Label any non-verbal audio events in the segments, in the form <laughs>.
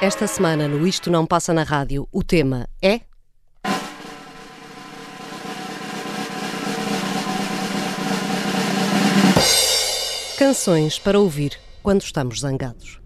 Esta semana no Isto Não Passa na Rádio, o tema é. Canções para ouvir quando estamos zangados.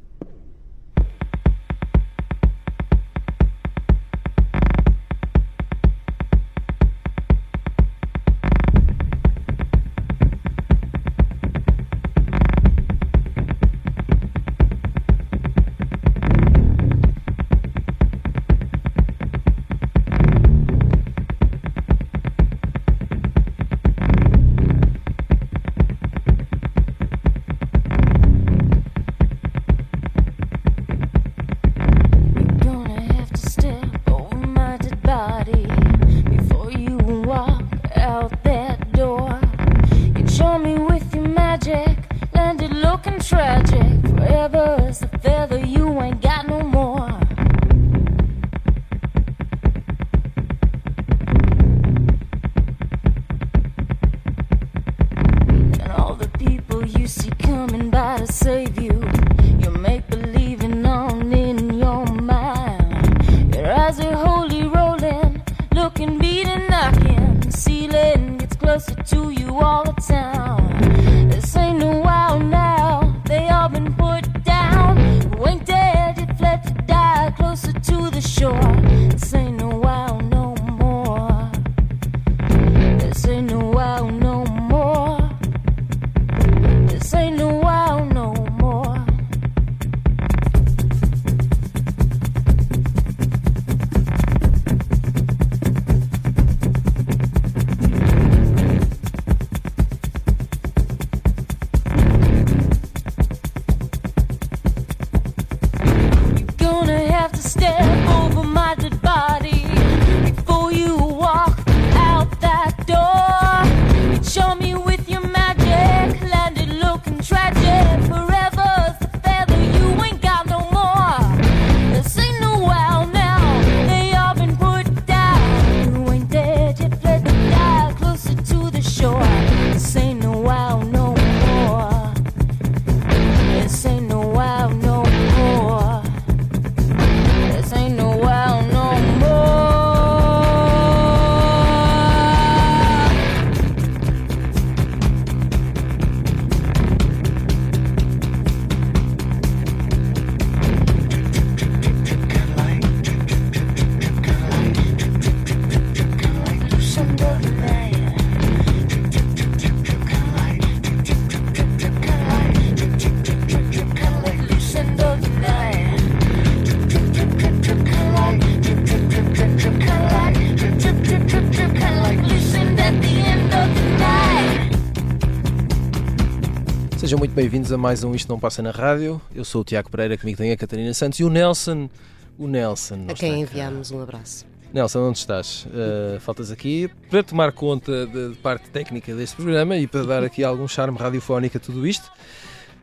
Bem-vindos a mais um Isto Não Passa na Rádio. Eu sou o Tiago Pereira, comigo tem a Catarina Santos e o Nelson. O Nelson. A quem enviamos um abraço. Nelson, onde estás? Uh, faltas aqui para tomar conta da parte técnica deste programa e para dar aqui algum charme radiofónico a tudo isto.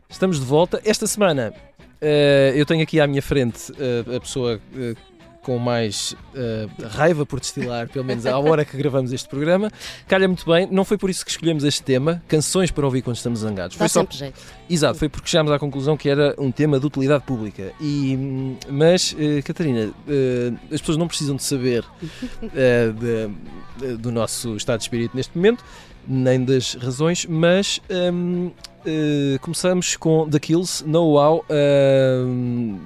Estamos de volta. Esta semana uh, eu tenho aqui à minha frente uh, a pessoa com mais uh, raiva por destilar, pelo menos à hora que gravamos este programa. Calha muito bem, não foi por isso que escolhemos este tema, canções para ouvir quando estamos zangados. Dá foi sempre jeito. Exato, foi porque chegámos à conclusão que era um tema de utilidade pública. E, mas, uh, Catarina, uh, as pessoas não precisam de saber de, do nosso estado de espírito neste momento, nem das razões, mas um, Uh, começamos com The Kills, No Wow. Uh,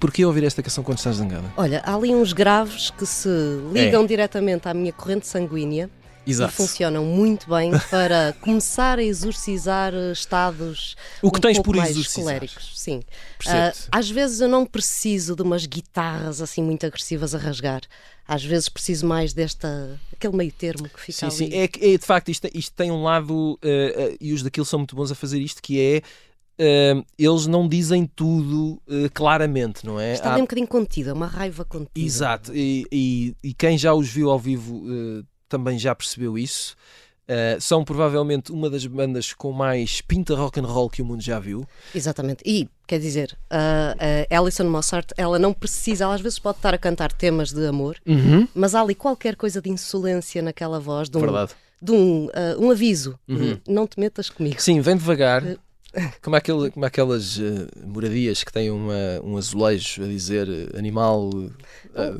Porquê ouvir esta canção quando estás zangada? Olha, há ali uns graves que se ligam é. diretamente à minha corrente sanguínea. Exato. E funcionam muito bem para <laughs> começar a exorcizar estados o que um tens pouco por mais exorcizar. coléricos. Sim. Uh, às vezes eu não preciso de umas guitarras assim muito agressivas a rasgar às vezes preciso mais desta aquele meio termo que fica sim, ali. Sim, é, é de facto isto, isto tem um lado uh, uh, e os daquilo são muito bons a fazer isto que é uh, eles não dizem tudo claramente, não é? Está Há... um bocadinho contida, uma raiva contida. Exato, e, e, e quem já os viu ao vivo também já percebeu isso. Uh, são provavelmente uma das bandas com mais pinta rock and roll que o mundo já viu. Exatamente. E, quer dizer, uh, uh, Alison Mossart, ela não precisa, ela às vezes pode estar a cantar temas de amor, uhum. mas há ali qualquer coisa de insolência naquela voz, de um, Verdade. De um, um aviso. Uhum. Não te metas comigo. Sim, vem devagar. Como, aquele, como aquelas moradias que têm uma, um azulejo a dizer animal.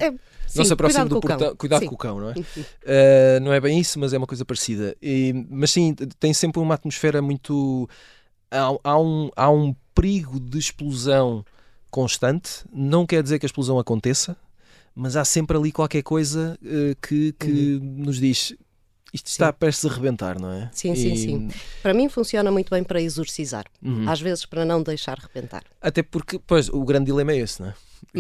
É, Sim, não se aproxime do portão. Cuidado sim. com o cão, não é? uh, não é bem isso, mas é uma coisa parecida. E, mas sim, tem sempre uma atmosfera muito. Há, há, um, há um perigo de explosão constante. Não quer dizer que a explosão aconteça, mas há sempre ali qualquer coisa uh, que, que uhum. nos diz isto está sim. prestes a rebentar, não é? Sim, sim, e... sim. Para mim funciona muito bem para exorcizar, uhum. às vezes para não deixar rebentar. Até porque, pois, o grande dilema é esse, não é?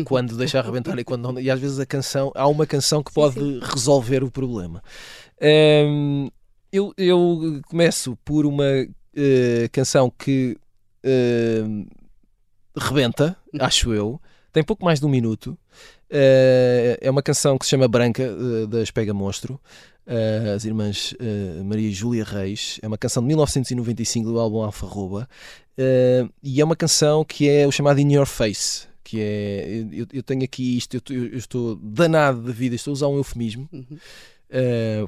Quando deixar rebentar e quando não. E às vezes a canção, há uma canção que pode sim, sim. resolver o problema. Um, eu, eu começo por uma uh, canção que uh, rebenta, uhum. acho eu, tem pouco mais de um minuto. Uh, é uma canção que se chama Branca, da Espega Monstro uh, as irmãs uh, Maria e Júlia Reis. É uma canção de 1995 do álbum Alfa Roba. Uh, e é uma canção que é o chamado In Your Face. Que é, eu, eu tenho aqui isto, eu, eu, estou danado da vida, estou a usar um eufemismo uhum.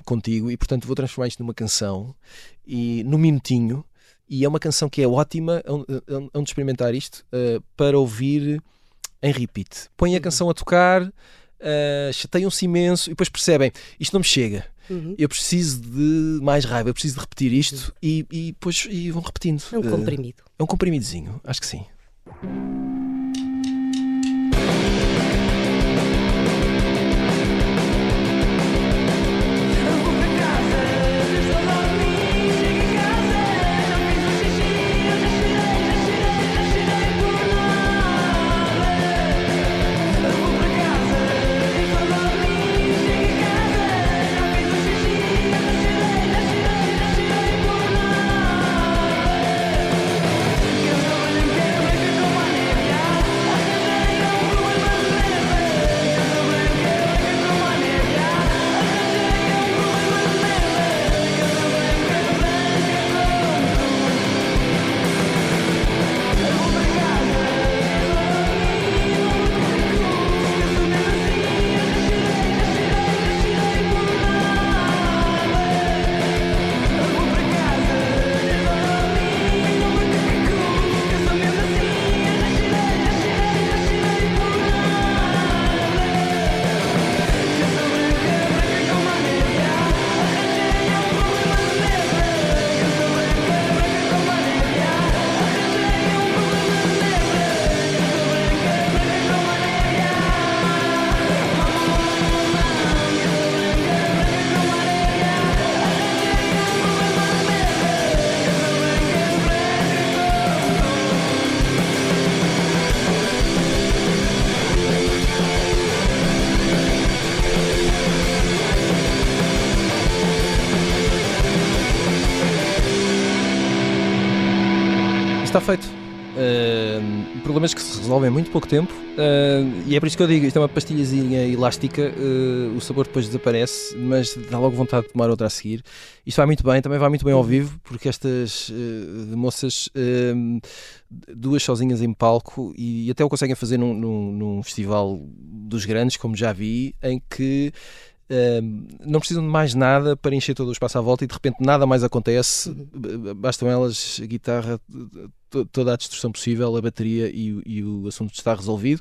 contigo e, portanto, vou transformar isto numa canção e num minutinho. E é uma canção que é ótima, é de experimentar isto, para ouvir em repeat. Põe a uhum. canção a tocar, uh, chateiam-se imenso e depois percebem isto não me chega. Uhum. Eu preciso de mais raiva, eu preciso de repetir isto uhum. e, e depois e vão repetindo. É um comprimido. Uh, é um comprimidozinho, acho que sim. E é por isso que eu digo, isto é uma pastilhazinha elástica uh, o sabor depois desaparece mas dá logo vontade de tomar outra a seguir isto vai muito bem, também vai muito bem ao vivo porque estas moças duas sozinhas em palco e até o conseguem fazer num, num, num festival dos grandes como já vi, em que Uh, não precisam de mais nada para encher todo o espaço à volta e de repente nada mais acontece. Uhum. Bastam elas a guitarra, toda a destruição possível, a bateria e, e o assunto está resolvido.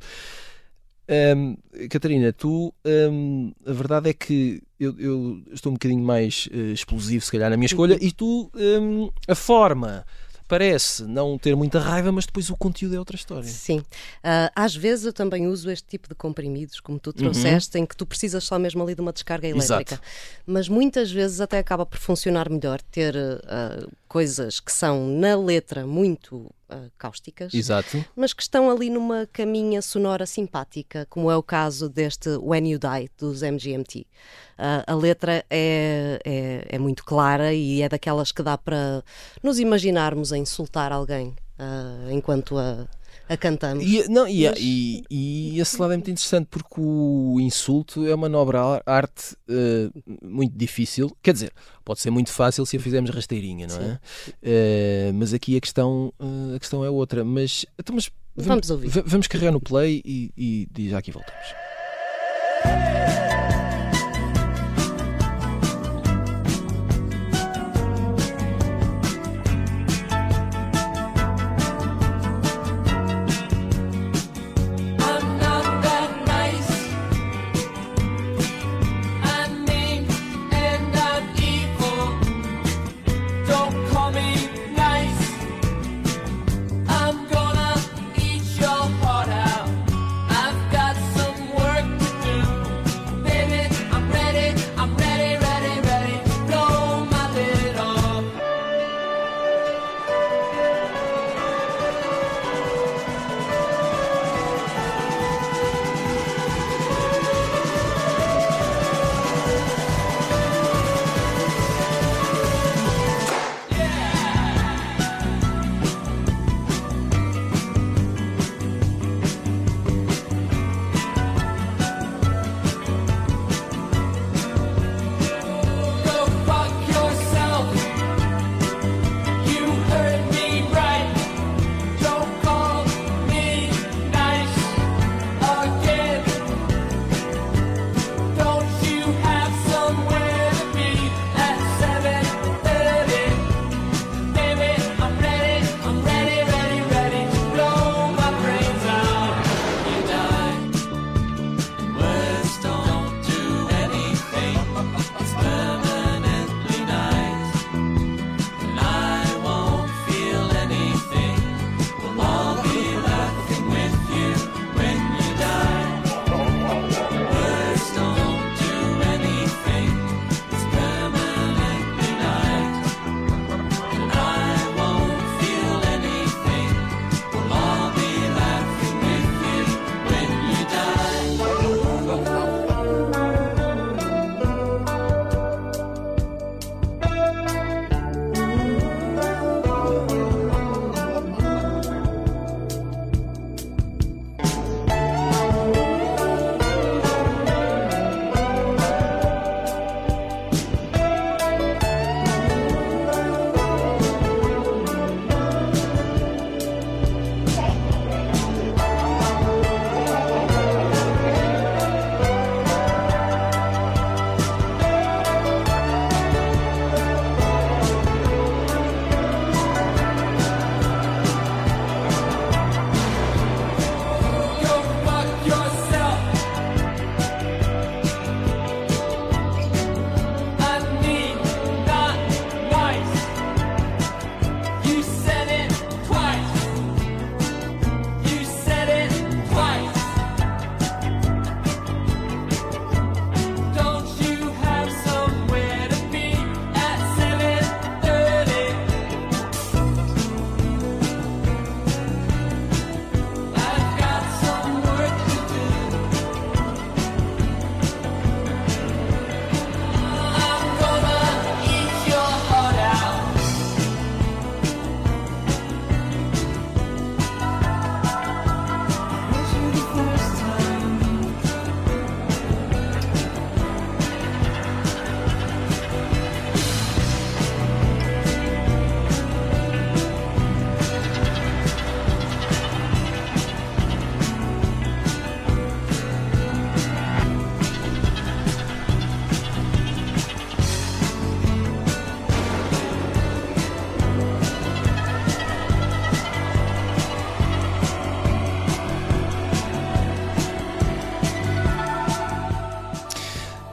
Um, Catarina, tu um, a verdade é que eu, eu, estou um bocadinho mais uh, explosivo, se calhar, na minha escolha, e tu um, a forma parece não ter muita raiva, mas depois o conteúdo é outra história. Sim. Uh, às vezes eu também uso este tipo de comprimidos, como tu trouxeste, uhum. em que tu precisas só mesmo ali de uma descarga elétrica. Exato. Mas muitas vezes até acaba por funcionar melhor ter uh, coisas que são na letra muito uh, cáusticas, Exato. mas que estão ali numa caminha sonora simpática, como é o caso deste When You Die dos MGMT. Uh, a letra é, é, é, muito clara e é daquelas que dá para nos imaginarmos a insultar alguém uh, enquanto a, a cantamos. E, não, e, Mas... e, e, esse lado é muito interessante porque o insulto é uma nobre arte uh, muito difícil. Quer dizer, pode ser muito fácil se a fizermos rasteirinha, não é? Uh, mas aqui a questão, uh, a questão é outra. Mas, então, mas vamos, vamos ouvir. Vamos carregar no play e, e, e já aqui voltamos.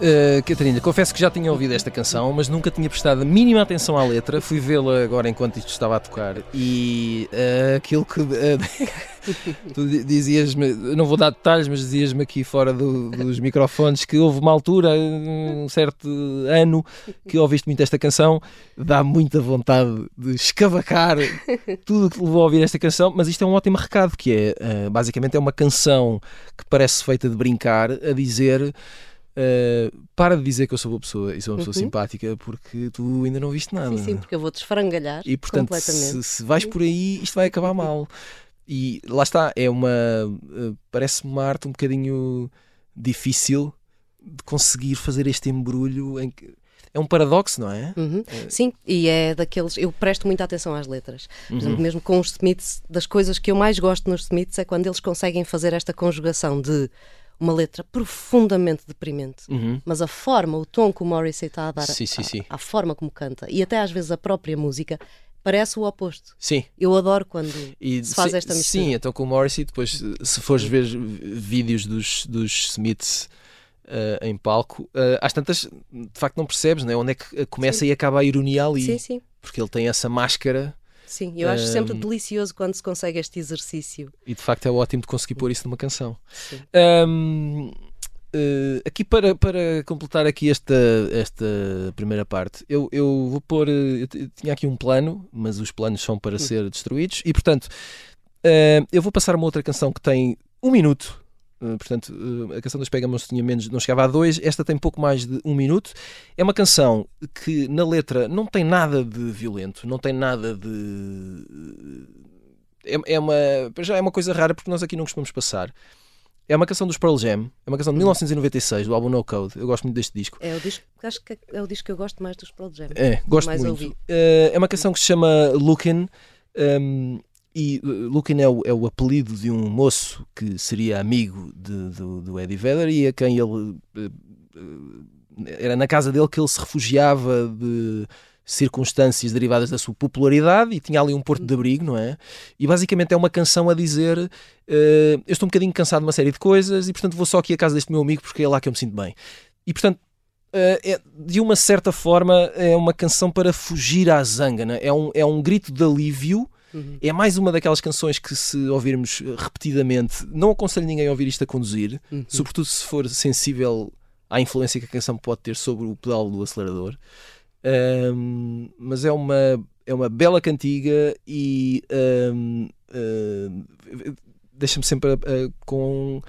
Uh, Catarina, confesso que já tinha ouvido esta canção, mas nunca tinha prestado a mínima atenção à letra. Fui vê-la agora enquanto isto estava a tocar e uh, aquilo que. Uh, <laughs> tu dizias-me, não vou dar detalhes, mas dizias-me aqui fora do, dos microfones que houve uma altura, um certo ano, que ouviste muito esta canção. Dá muita vontade de escavacar tudo que levou a ouvir esta canção, mas isto é um ótimo recado, que é basicamente é uma canção que parece feita de brincar, a dizer. Uh, para de dizer que eu sou boa pessoa e sou uma pessoa uhum. simpática porque tu ainda não viste nada. Sim, sim, porque eu vou-te esfrangalhar e, portanto. Se, se vais por aí, isto vai acabar mal. E lá está, é uma. Uh, parece uma arte um bocadinho difícil de conseguir fazer este embrulho em que é um paradoxo, não é? Uhum. é? Sim, e é daqueles. Eu presto muita atenção às letras. Por exemplo, uhum. mesmo com os Smiths, das coisas que eu mais gosto nos Smiths é quando eles conseguem fazer esta conjugação de uma letra profundamente deprimente, uhum. mas a forma, o tom que o Morrissey está a dar, sim, sim, sim. A, a, forma como canta e até às vezes a própria música parece o oposto. Sim. Eu adoro quando e, se faz esta mistura. Sim, então com o Morrissey, depois, se fores ver vídeos dos, dos Smiths uh, em palco, uh, às tantas, de facto, não percebes né? onde é que começa sim. e acaba a ironia ali. Sim, sim. Porque ele tem essa máscara. Sim, eu acho um, sempre delicioso quando se consegue este exercício. E de facto é ótimo de conseguir pôr isso numa canção. Um, uh, eh, aqui para, para completar aqui esta, esta primeira parte, eu, eu vou pôr. Eu tinha aqui um plano, mas os planos são para hum. ser destruídos, e portanto uh, eu vou passar uma outra canção que tem um minuto eh, portanto, uh, a canção das Pegamons tinha menos, não chegava a dois, esta tem pouco mais de um minuto. É uma canção que na letra não tem nada de violento, não tem nada de. É, é, uma, já é uma coisa rara porque nós aqui não costumamos passar. É uma canção dos Pearl Jam, é uma canção de 1996, do álbum No Code. Eu gosto muito deste disco. É o disco, acho que é o disco que eu gosto mais dos Pearl Jam. É, gosto muito. Uh, é uma canção que se chama Lookin'. Um, e uh, Lukin é o, é o, apelido de um moço que seria amigo de, do, do, Eddie Vedder e a quem ele. Uh, uh, era na casa dele que ele se refugiava de circunstâncias derivadas da sua popularidade e tinha ali um porto de abrigo, não é? E basicamente é uma canção a dizer: uh, Eu estou um bocadinho cansado de uma série de coisas e portanto vou só aqui à casa deste meu amigo porque é lá que eu me sinto bem. E portanto. Uh, é, de uma certa forma é uma canção para fugir à zanga, é? é? um, é um grito de alívio Uhum. É mais uma daquelas canções que, se ouvirmos repetidamente, não aconselho ninguém a ouvir isto a conduzir, uhum. sobretudo se for sensível à influência que a canção pode ter sobre o pedal do acelerador. Um, mas é uma, é uma bela cantiga e um, uh, deixa-me sempre uh, com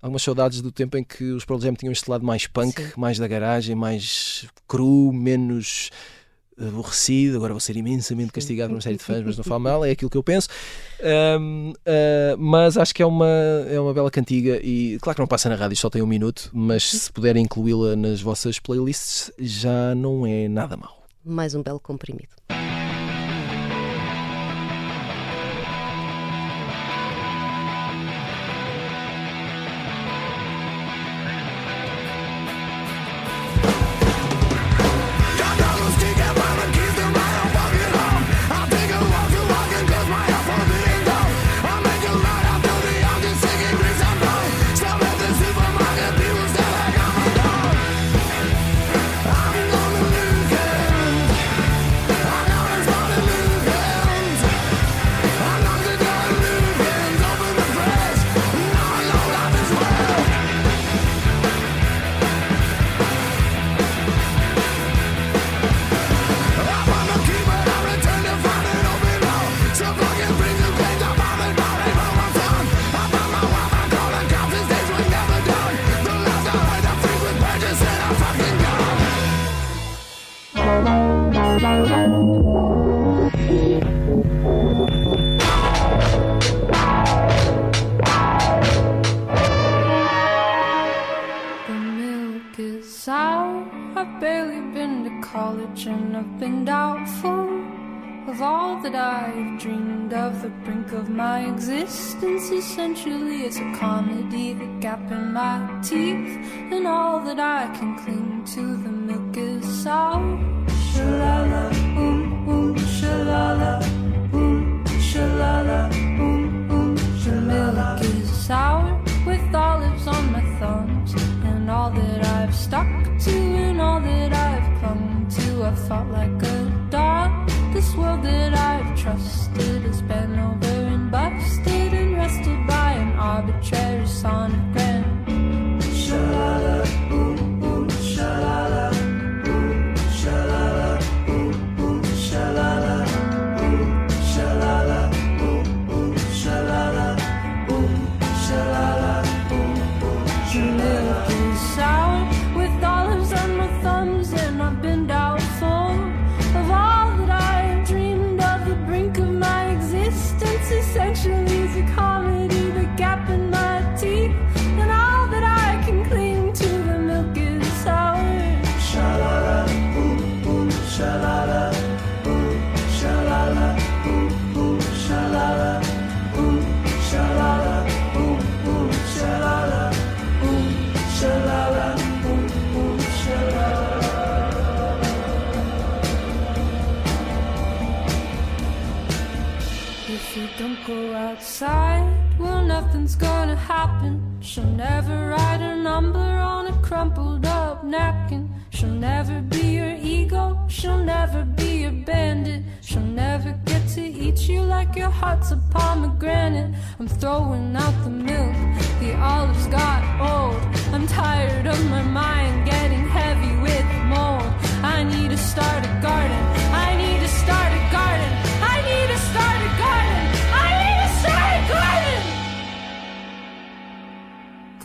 algumas saudades do tempo em que os Pearl Jam tinham este lado mais punk, Sim. mais da garagem, mais cru, menos aborrecido, agora vou ser imensamente castigado por uma série de fãs, mas não falo <laughs> mal, é aquilo que eu penso. Um, uh, ah, mas acho que é uma, é uma bela cantiga e claro que não passa na rádio, só tem um minuto, mas se puderem incluí-la nas vossas playlists já não é nada mal. Mais um belo comprimido. Essentially it's a comedy. The gap in my teeth, and all that I can cling to. The milk is sour. Shalala, boom, boom, shalala, boom, shalala, boom, boom. The milk is sour with olives on my thumbs, and all that I've stuck to, and all that I've clung to. I've fought like a dog. This world that I've trusted has been nothing's gonna happen. She'll never write a number on a crumpled up napkin. She'll never be your ego, she'll never be your bandit. She'll never get to eat you like your heart's a pomegranate. I'm throwing out the milk, the olives got old. I'm tired of my mind getting heavy with mold. I need to start a garden, I need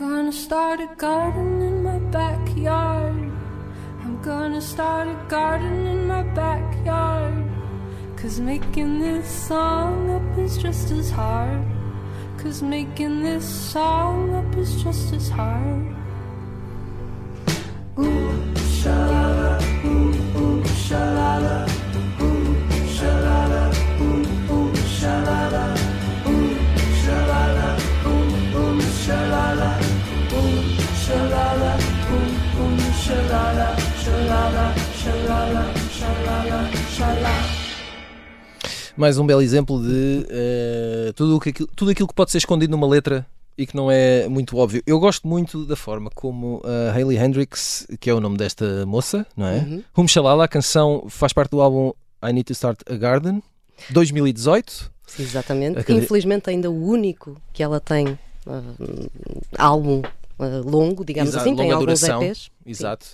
I'm gonna start a garden in my backyard. I'm gonna start a garden in my backyard. Cause making this song up is just as hard. Cause making this song up is just as hard. Ooh, shalala, ooh, ooh, shalala, ooh, shalala, ooh, ooh, shalala, Mais um belo exemplo de uh, tudo, que, tudo aquilo que pode ser escondido numa letra e que não é muito óbvio. Eu gosto muito da forma como a Hayley Hendrix, que é o nome desta moça, não é? Uhum. Hum Shalala, a canção faz parte do álbum I Need to Start a Garden, 2018. Sim, exatamente. Acad... Infelizmente ainda o único que ela tem uh, álbum uh, longo, digamos Exato, assim, tem alguns duração. EPs. Exato.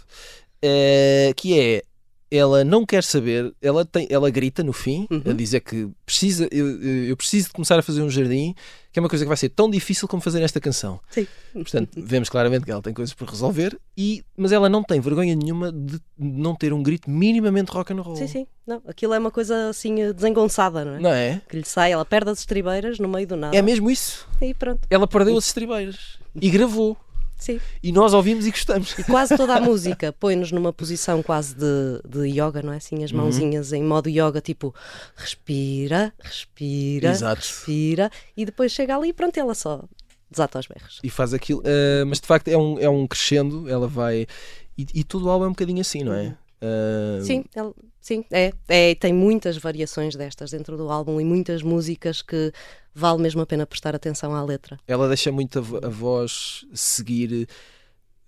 Uh, que é ela não quer saber, ela, tem, ela grita no fim, uhum. a dizer que precisa, eu, eu, preciso de começar a fazer um jardim, que é uma coisa que vai ser tão difícil como fazer esta canção. Sim. Portanto, vemos claramente que ela tem coisas por resolver, e, mas ela não tem vergonha nenhuma de não ter um grito minimamente rock and roll. Sim, sim. Não, aquilo é uma coisa assim desengonçada, não é? Não é? Que lhe sai, ela perde as estribeiras no meio do nada. É mesmo isso. E pronto. Ela perdeu as estribeiras e gravou. Sim. E nós ouvimos e gostamos. E quase toda a música põe-nos numa posição quase de, de yoga, não é? Assim, as uhum. mãozinhas uhum. em modo yoga, tipo respira, respira, Exato. respira, e depois chega ali e pronto, ela só desata os berros. E faz aquilo, uh, mas de facto é um, é um crescendo, ela vai. E, e todo o álbum é um bocadinho assim, não é? Uh... Sim, ela, sim é, é, tem muitas variações destas dentro do álbum e muitas músicas que vale mesmo a pena prestar atenção à letra. Ela deixa muito a, a voz seguir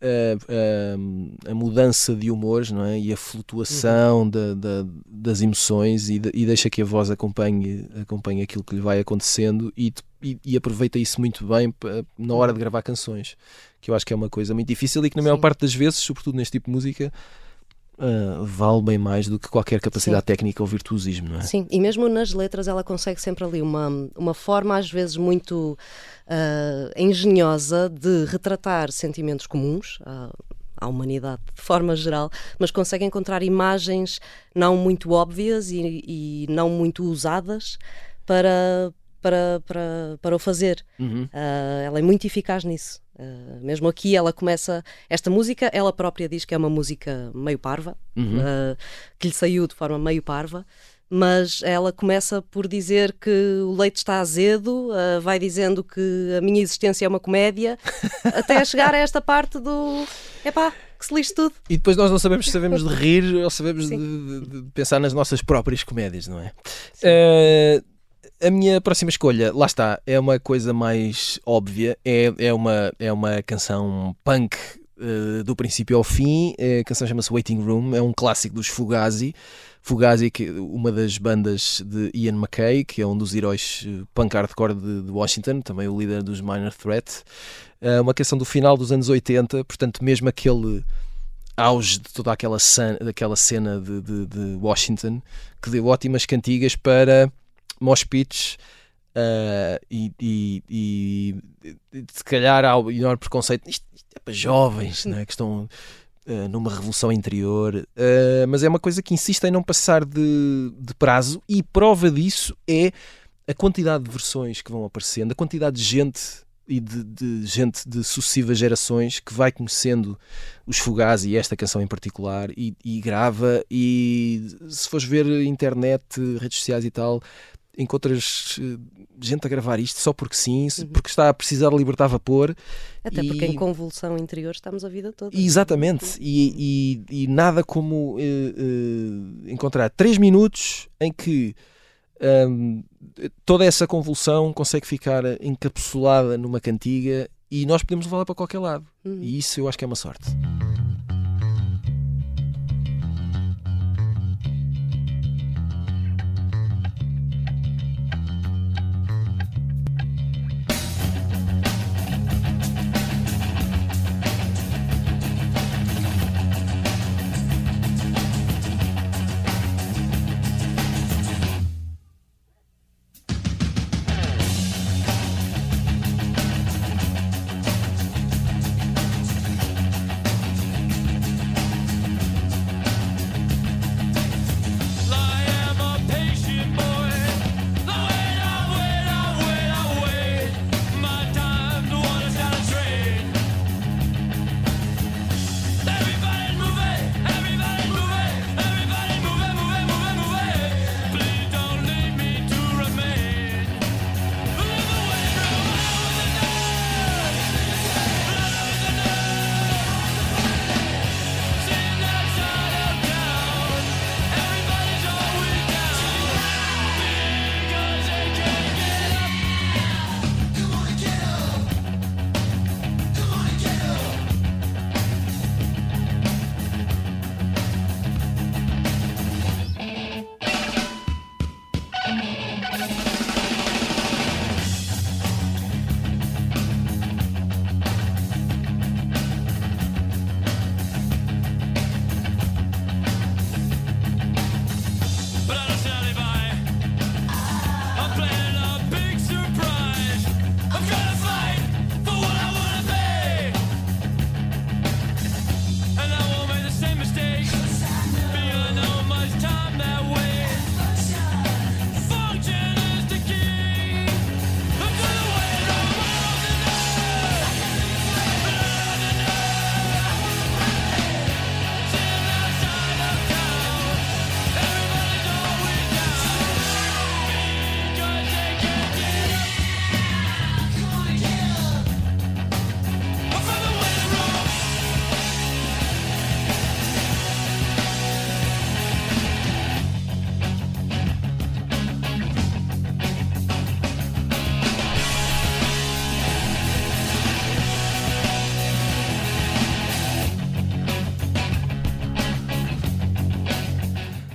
a, a, a, mudança de humores não é? e a flutuação uhum. da, da, das emoções e, de, e, deixa que a voz acompanhe, acompanhe aquilo que lhe vai acontecendo e, e, e, aproveita isso muito bem na hora de gravar canções, que eu acho que é uma coisa muito difícil e que na maior Sim. parte das vezes, sobretudo neste tipo de música, uh, vale bem mais do que qualquer capacidade Sim. técnica ou virtuosismo, não é? Sim, e mesmo nas letras ela consegue sempre ali uma, uma forma às vezes muito uh, engenhosa de retratar sentimentos comuns. Uh, à humanidade de forma geral, mas consegue encontrar imagens não muito óbvias e, e não muito usadas para, para, para, para o fazer. Uhum. Uh, ela é muito eficaz nisso. Uh, mesmo aqui ela começa esta música, ela própria diz que é uma música meio parva, uhum. uh, que lhe saiu de forma meio parva, mas ela começa por dizer que o leite está azedo, uh, vai dizendo que a minha existência é uma comédia, <laughs> até chegar a esta parte do epá, que se lixe tudo. E depois nós não sabemos se sabemos de rir ou sabemos de, de, de, pensar nas nossas próprias comédias, não é? A minha próxima escolha, lá está, é uma coisa mais óbvia. É, é, uma, é uma canção punk uh, do princípio ao fim. A canção chama-se Waiting Room, é um clássico dos Fugazi. Fugazi, que uma das bandas de Ian McKay, que é um dos heróis eh, punk hardcore de, de Washington, também o líder dos Minor Threat. É uma canção do final dos anos 80, portanto, mesmo aquele auge de toda aquela, daquela cena de, de, de Washington, que deu ótimas cantigas para mosh pits uh, e, e, e, se calhar há o enorme preconceito. Isto, isto é para jovens né, que estão uh, numa revolução interior. Uh, mas é uma coisa que insiste em não passar de, de prazo e prova disso é a quantidade de versões que vão aparecendo, a quantidade de gente e de, de, gente de sucessivas gerações que vai conhecendo os Fugaz e esta canção em particular e, e, grava e se fores ver internet, redes sociais e tal encontras eh, gente a gravar isto só porque sim, uhum. porque está a precisar libertar vapor. Até e... porque em convulsão interior estamos a vida toda. Exatamente, uhum. e, e, e, nada como uh, uh, encontrar três minutos em que Um, toda essa convulsão consegue ficar encapsulada numa cantiga e nós podemos levá-la para qualquer lado. Uhum. E isso eu acho que é uma sorte.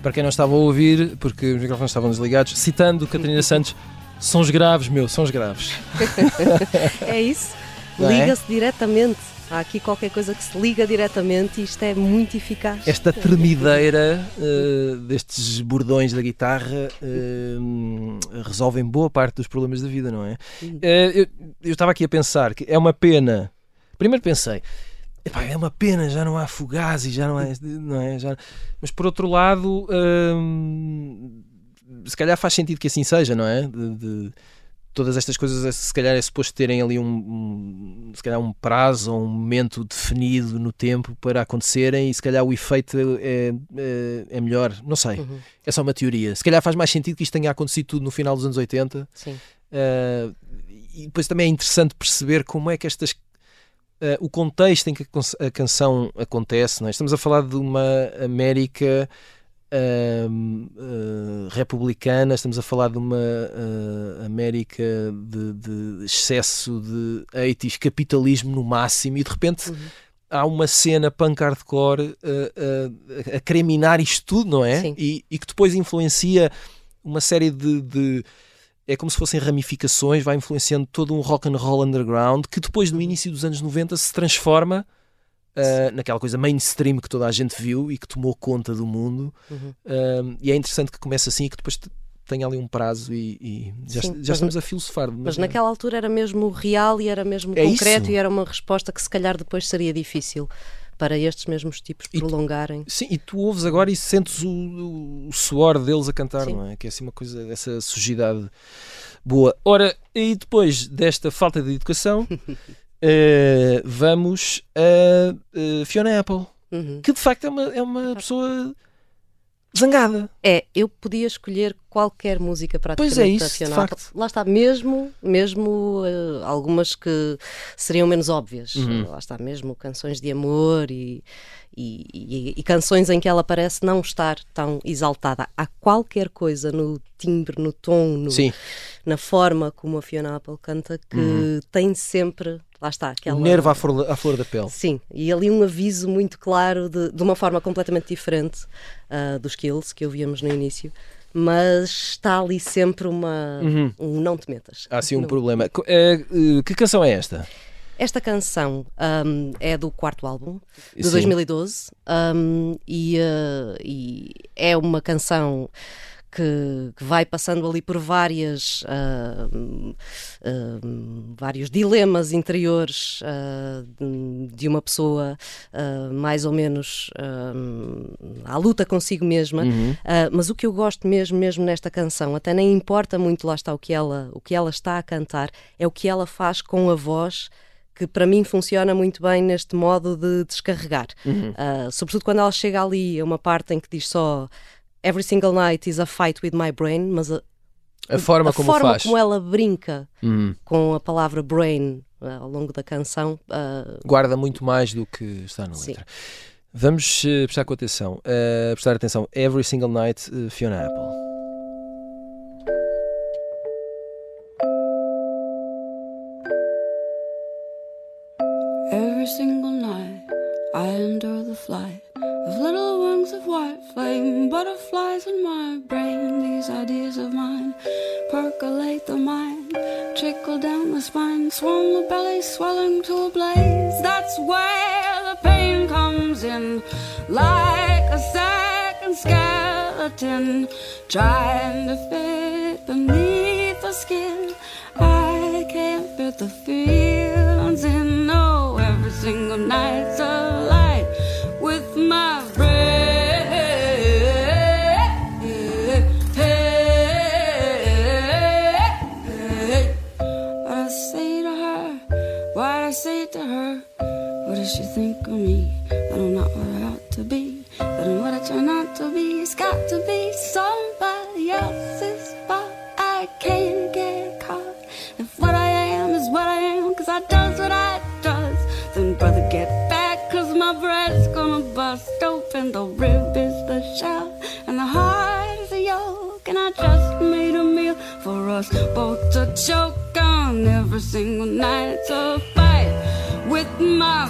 Para quem não estava a ouvir, porque os microfones estavam desligados, citando Catarina Santos, sons graves, meu, sons graves. <laughs> é isso. É? Liga-se diretamente. Há aqui qualquer coisa que se liga diretamente e isto é muito eficaz. Esta tremideira uh, destes bordões da guitarra uh, resolvem boa parte dos problemas da vida, não é? Uh, eu, eu estava aqui a pensar que é uma pena. Primeiro pensei, Epá, é uma pena, já não há Fugazi, já não é. Não é já... Mas por outro lado, hum, se calhar faz sentido que assim seja, não é? De, de, todas estas coisas, se calhar é suposto terem ali um, um, se calhar um prazo ou um momento definido no tempo para acontecerem e se calhar o efeito é, é, é melhor. Não sei. Uhum. É só uma teoria. Se calhar faz mais sentido que isto tenha acontecido tudo no final dos anos 80. Sim. Uh, e depois também é interessante perceber como é que estas Uh, o contexto em que a canção acontece, é? estamos a falar de uma América uh, uh, republicana, estamos a falar de uma América de, de, excesso de 80 capitalismo no máximo, e de repente. Uhum. Há uma cena punk hardcore a querer minar isto tudo, não é? E, e, que depois influencia uma série de, de é como se fossem ramificações, vai influenciando todo um rock and roll underground que depois no início dos anos 90 se transforma uh, naquela coisa mainstream que toda a gente viu e que tomou conta do mundo. Uhum. Uh, e é interessante que comece assim e que depois tenha ali um prazo e, e já, Sim, já estamos a filosofar. Mas, mas naquela altura era mesmo real e era mesmo é concreto isso. e era uma resposta que se calhar depois seria difícil para estes mesmos tipos prolongarem. Tu, sim, e tu ouves agora e sentes o, o, suor deles a cantar, sim. não é? Que é assim uma coisa, essa sujidade boa. Ora, e depois desta falta de educação, uh, <laughs> vamos a uh, Fiona Apple, uhum. que de facto é uma, é uma pessoa zangada. É, eu podia escolher qualquer música praticamente Pois é isso, da de Fiona facto. Apple. Lá está, mesmo, mesmo eh, algumas que seriam menos óbvias. Uhum. Lá está, mesmo canções de amor e, e, e- e canções em que ela parece não estar tão exaltada. Há qualquer coisa no timbre, no tom, no- Sim, na forma como a Fiona Apple canta que tem sempre, lá está, aquela... o nervo à flor, à flor da pele. Sim, e ali um aviso muito claro de, de uma forma completamente diferente ah, dos Kills que ouvíamos no início, mas está ali sempre uma, um não te metas. Há sim um Não. problema. Eh, eh, que canção é esta? Esta canção ahm, é do quarto álbum, de Sim. 2012, ahm, e, ah, e é uma canção que, que vai passando ali por várias, ahm, ahm, vários dilemas interiores ah, de uma pessoa mais ou menos à luta consigo mesma. Ah, mas o que eu gosto mesmo, mesmo nesta canção, até nem importa muito lá está o que ela, o que ela está a cantar, é o que ela faz com a voz que para mim funciona muito bem neste modo de descarregar. Ah, sobretudo quando ela chega ali a uma parte em que diz só Every single night is a fight with my brain, mas a, A forma a como forma como ela brinca Hum. com a palavra brain ah, ao longo da canção, ah, Guarda muito mais do que está na Sim. letra. Vamos eh, prestar com atenção. prestar atenção. Every single night, Fiona Apple. Spine, swell the belly, swelling to a blaze. That's where the pain comes in, like a second skeleton trying to fit beneath the skin. I can't fit the feelings in. No, every single night's does she think of me? That I'm not what I ought to be. That I'm what I turn out to be. It's got to be somebody else's fault. I can't get caught. If what I am is what I am, cause I does what I does, then brother get back, cause my bread's gonna bust open. The rib is the shell, and the heart is the yolk. And I just made a meal for us both to choke on every single night. It's a fight with my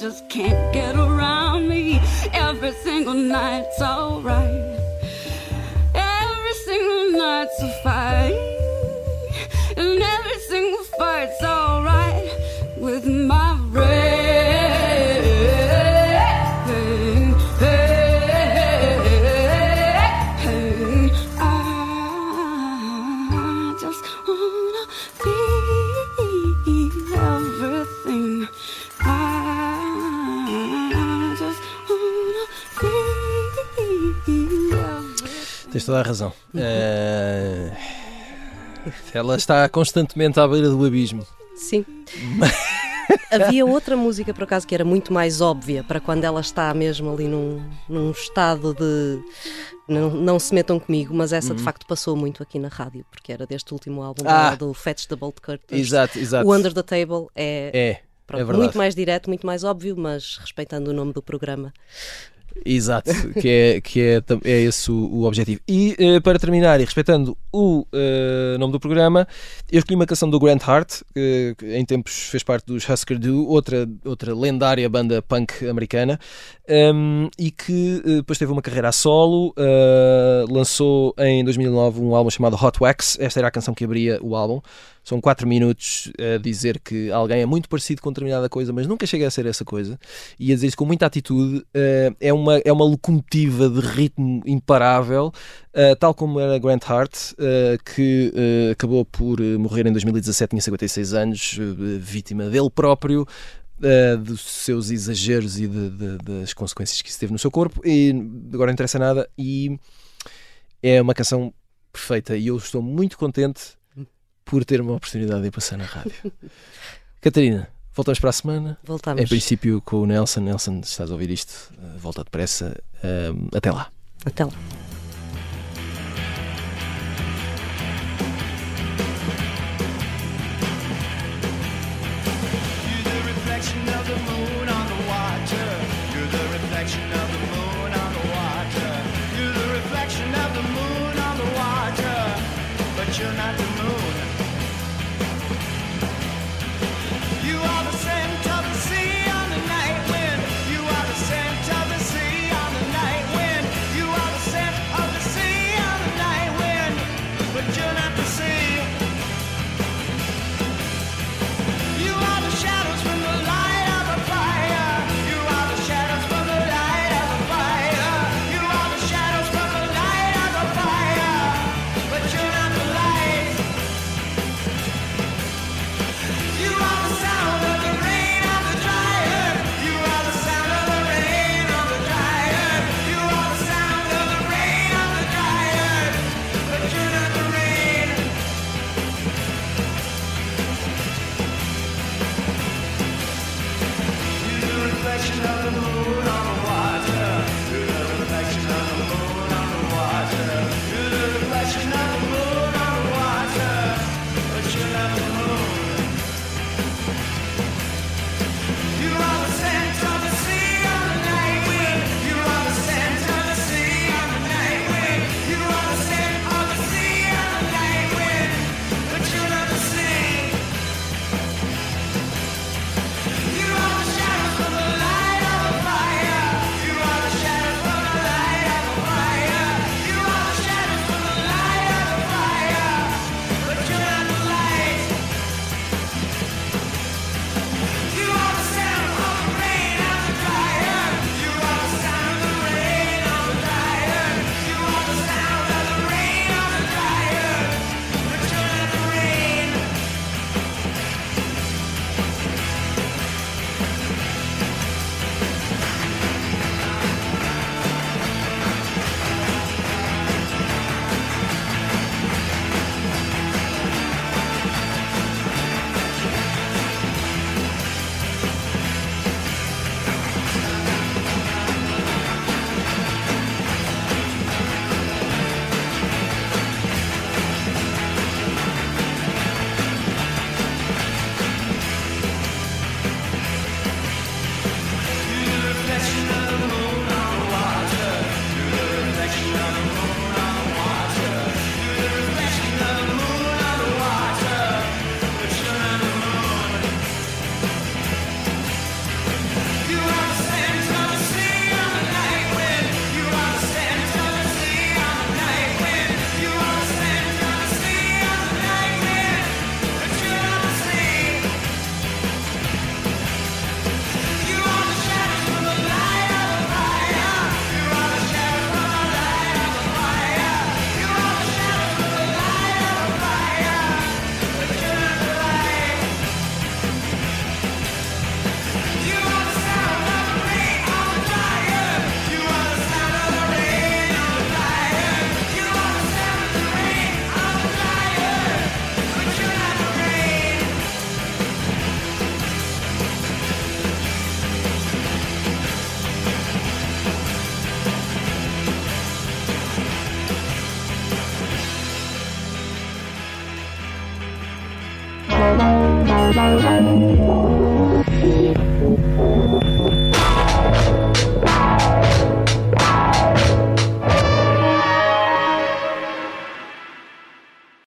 just can't get around me. Every single night's alright. Every single night's a fight. And every single fight's alright with my toda a razão. Eh, ela está constantemente à beira do abismo. sim. <laughs> Havia outra música, por acaso, que era muito mais óbvia para quando ela está mesmo ali num, num estado de não, não se metam comigo, mas essa de facto passou muito aqui na rádio, porque era deste último álbum Uhum. Ah. do Fetch the Bolt Curtains. Exato, exato. O Under the Table é, É, pronto, é muito mais direto, muito mais óbvio, mas respeitando o nome do programa. Exato, que é, que é, é esse o, o objetivo. E uh, para terminar, e respeitando o uh, nome do programa, eu escolhi uma canção do Grant Hart, que, que em tempos fez parte dos Husker Du, outra, outra lendária banda punk americana, um, e que uh, depois teve uma carreira a solo, lançou em 2009 um álbum chamado Hot Wax. Esta era a canção que abria o álbum. São quatro minutos a dizer que alguém é muito parecido com determinada coisa, mas nunca chega a ser essa coisa. E a dizer isso com muita atitude. Uh, é, uma, é uma locomotiva de ritmo imparável, uh, tal como era Grant Hart, uh, que acabou por morrer em 2017, tinha 56 anos, vítima dele próprio. Uh, dos seus exageros e de, de, das consequências que isso teve no seu corpo, e agora não interessa nada. E é uma canção perfeita, e eu estou muito contente por ter uma oportunidade de passar na rádio. <laughs> Catarina, voltamos para a semana. Voltamos. Em princípio com o Nelson. Nelson, se estás a ouvir isto, eh, volta depressa. Uh, até lá. Até lá.